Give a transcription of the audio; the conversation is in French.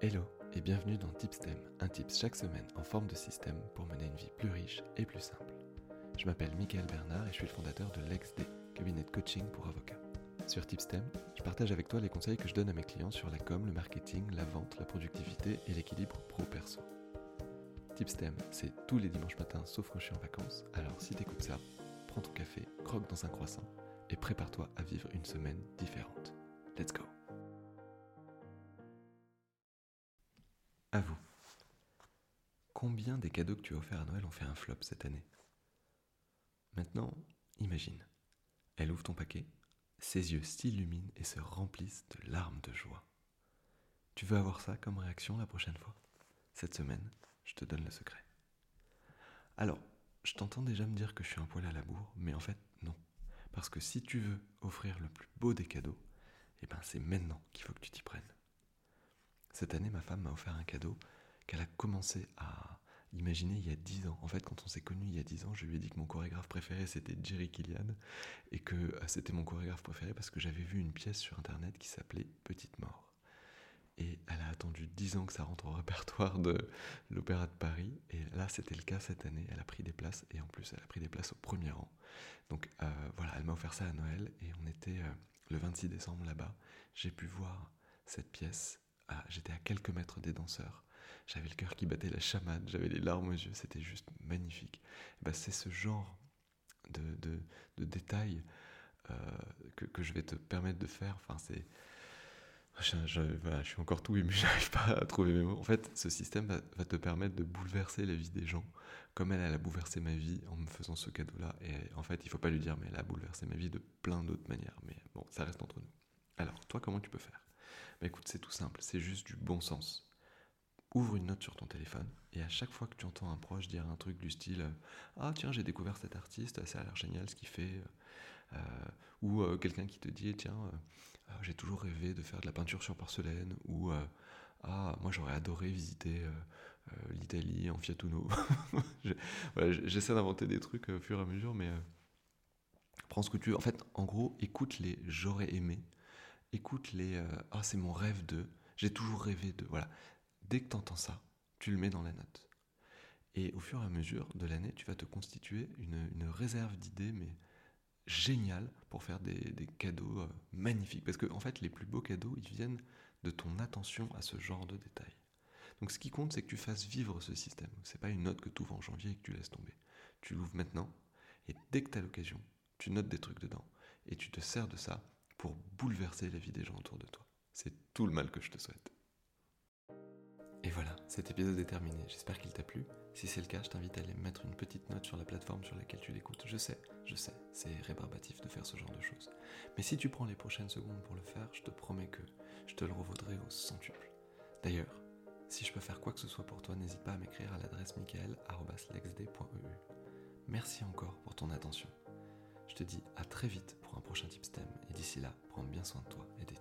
Hello et bienvenue dans Tipstem, un tips chaque semaine en forme de système pour mener une vie plus riche et plus simple. Je m'appelle Michael Bernard et je suis le fondateur de LexD, cabinet de coaching pour avocats. Sur Tipstem, je partage avec toi les conseils que je donne à mes clients sur la com, le marketing, la vente, la productivité et l'équilibre pro-perso. Tipstem, c'est tous les dimanches matins sauf quand je suis en vacances, alors si t'écoutes ça, prends ton café, croque dans un croissant et prépare-toi à vivre une semaine différente. Let's go À vous. Combien des cadeaux que tu as offerts à Noël ont fait un flop cette année? Maintenant, imagine. Elle ouvre ton paquet, ses yeux s'illuminent et se remplissent de larmes de joie. Tu veux avoir ça comme réaction la prochaine fois? Cette semaine, je te donne le secret. Alors, je t'entends déjà me dire que je suis un poil à la bourre, mais en fait, non. Parce que si tu veux offrir le plus beau des cadeaux, eh ben c'est maintenant qu'il faut que tu t'y prennes. Cette année, ma femme m'a offert un cadeau qu'elle a commencé à imaginer il y a dix ans. En fait, quand on s'est connus il y a dix ans, je lui ai dit que mon chorégraphe préféré c'était Jerry Killian et que euh, c'était mon chorégraphe préféré parce que j'avais vu une pièce sur internet qui s'appelait Petite Mort. Et elle a attendu dix ans que ça rentre au répertoire de l'Opéra de Paris. Et là, c'était le cas cette année. Elle a pris des places et en plus, elle a pris des places au premier rang. Donc euh, voilà, elle m'a offert ça à Noël et on était euh, le 26 décembre là-bas. J'ai pu voir cette pièce j'étais à quelques mètres des danseurs. J'avais le cœur qui battait la chamade, j'avais les larmes aux yeux, c'était juste magnifique. Ben, c'est ce genre de, détails euh, que, je vais te permettre de faire. Enfin, c'est. Je, suis encore tout ému, j'arrive pas à trouver mes mots. En fait, ce système va, te permettre de bouleverser la vie des gens, comme elle, elle a bouleversé ma vie en me faisant ce cadeau-là. Et en fait, il faut pas lui dire, mais elle a bouleversé ma vie de plein d'autres manières. Mais bon, ça reste entre nous. Alors, toi, comment tu peux faire? Bah écoute, c'est tout simple, c'est juste du bon sens. Ouvre une note sur ton téléphone et à chaque fois que tu entends un proche dire un truc du style euh, Ah tiens, j'ai découvert cet artiste, ça a l'air génial ce qu'il fait. Euh, ou euh, quelqu'un qui te dit Tiens, j'ai toujours rêvé de faire de la peinture sur porcelaine. Ou Ah, moi j'aurais adoré visiter l'Italie en Fiat Uno. J'essaie d'inventer des trucs au fur et à mesure, mais prends ce que tu veux. En fait, en gros, écoute les j'aurais aimé écoute les euh, Ah, c'est mon rêve de, j'ai toujours rêvé de. Voilà. Dès que tu entends ça, tu le mets dans la note. Et au fur et à mesure de l'année, tu vas te constituer une, réserve d'idées, mais géniale, pour faire des, cadeaux euh, magnifiques. Parce que, en fait, les plus beaux cadeaux, ils viennent de ton attention à ce genre de détails. Donc, ce qui compte, c'est que tu fasses vivre ce système. C'est pas une note que tu ouvres en janvier et que tu laisses tomber. Tu l'ouvres maintenant, et dès que tu as l'occasion, tu notes des trucs dedans. Et tu te sers de ça pour bouleverser la vie des gens autour de toi. C'est tout le mal que je te souhaite. Et voilà, cet épisode est terminé. J'espère qu'il t'a plu. Si c'est le cas, je t'invite à aller mettre une petite note sur la plateforme sur laquelle tu l'écoutes. Je sais, je sais, c'est rébarbatif de faire ce genre de choses. Mais si tu prends les prochaines secondes pour le faire, je te promets que je te le revaudrai au centuple. D'ailleurs, si je peux faire quoi que ce soit pour toi, n'hésite pas à m'écrire à l'adresse michael.lexd.eu. Merci encore pour ton attention. Je te dis à très vite D'ici là, prends bien soin de toi et des.